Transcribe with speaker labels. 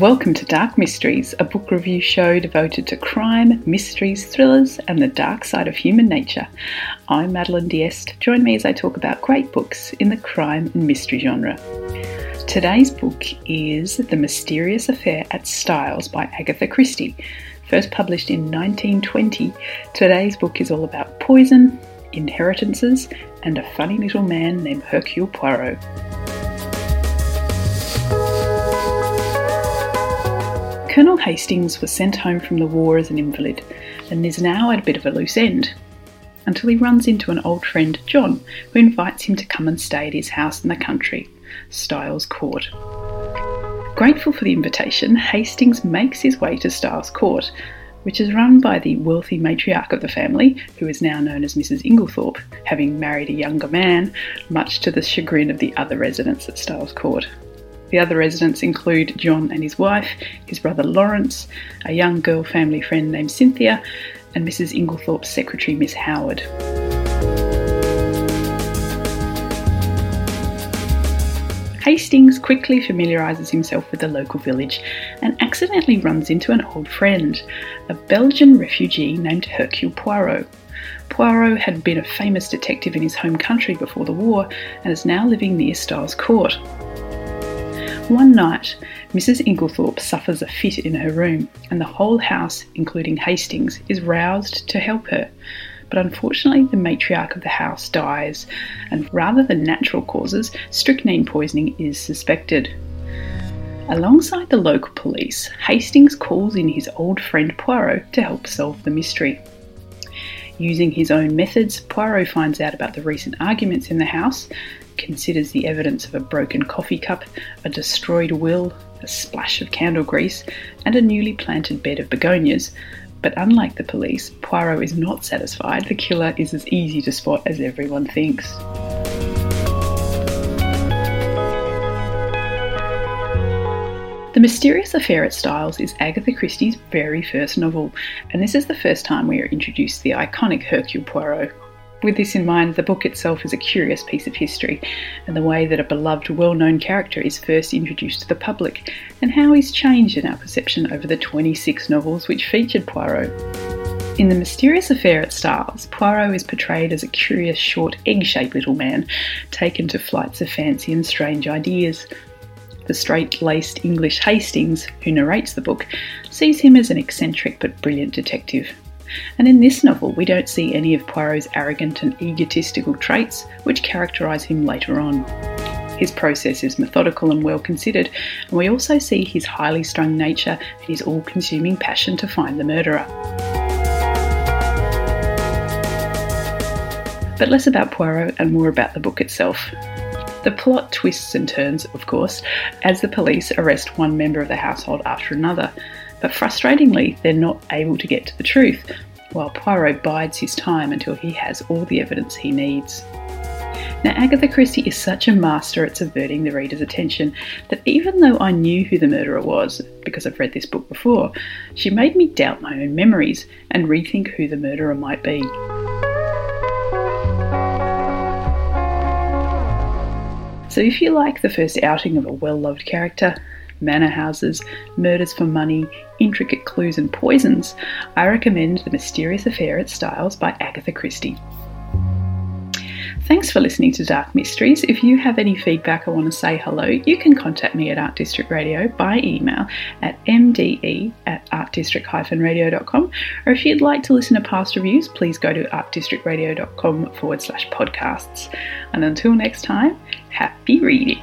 Speaker 1: Welcome to Dark Mysteries, a book review show devoted to crime, mysteries, thrillers, and the dark side of human nature. I'm Madeline Diest. Join me as I talk about great books in the crime and mystery genre. Today's book is The Mysterious Affair at Styles by Agatha Christie. First published in 1920, today's book is all about poison, inheritances, and a funny little man named Hercule Poirot. Colonel Hastings was sent home from the war as an invalid and is now at a bit of a loose end until he runs into an old friend, John, who invites him to come and stay at his house in the country, Styles Court. Grateful for the invitation, Hastings makes his way to Styles Court, which is run by the wealthy matriarch of the family, who is now known as Mrs. Inglethorp, having married a younger man, much to the chagrin of the other residents at Styles Court. The other residents include John and his wife, his brother Lawrence, a young girl family friend named Cynthia, and Mrs. Inglethorp's secretary, Miss Howard. Hastings quickly familiarises himself with the local village and accidentally runs into an old friend, a Belgian refugee named Hercule Poirot. Poirot had been a famous detective in his home country before the war and is now living near Styles Court. One night, Mrs. Inglethorp suffers a fit in her room, and the whole house, including Hastings, is roused to help her. But unfortunately, the matriarch of the house dies, and rather than natural causes, strychnine poisoning is suspected. Alongside the local police, Hastings calls in his old friend Poirot to help solve the mystery. Using his own methods, Poirot finds out about the recent arguments in the house considers the evidence of a broken coffee cup, a destroyed will, a splash of candle grease, and a newly planted bed of begonias. But unlike the police, Poirot is not satisfied the killer is as easy to spot as everyone thinks. The Mysterious Affair at Styles is Agatha Christie's very first novel, and this is the first time we are introduced to the iconic Hercule Poirot, with this in mind, the book itself is a curious piece of history, and the way that a beloved, well known character is first introduced to the public, and how he's changed in our perception over the 26 novels which featured Poirot. In The Mysterious Affair at Styles, Poirot is portrayed as a curious, short, egg shaped little man, taken to flights of fancy and strange ideas. The straight laced English Hastings, who narrates the book, sees him as an eccentric but brilliant detective. And in this novel, we don't see any of Poirot's arrogant and egotistical traits which characterise him later on. His process is methodical and well considered, and we also see his highly strung nature and his all consuming passion to find the murderer. But less about Poirot and more about the book itself. The plot twists and turns, of course, as the police arrest one member of the household after another, but frustratingly, they're not able to get to the truth, while Poirot bides his time until he has all the evidence he needs. Now, Agatha Christie is such a master at subverting the reader's attention that even though I knew who the murderer was, because I've read this book before, she made me doubt my own memories and rethink who the murderer might be. So, if you like the first outing of a well loved character, manor houses, murders for money, intricate clues, and poisons, I recommend The Mysterious Affair at Styles by Agatha Christie. Thanks for listening to Dark Mysteries. If you have any feedback or want to say hello, you can contact me at Art District Radio by email at mde at artdistrict-radio.com. Or if you'd like to listen to past reviews, please go to artdistrictradio.com forward slash podcasts. And until next time, happy reading.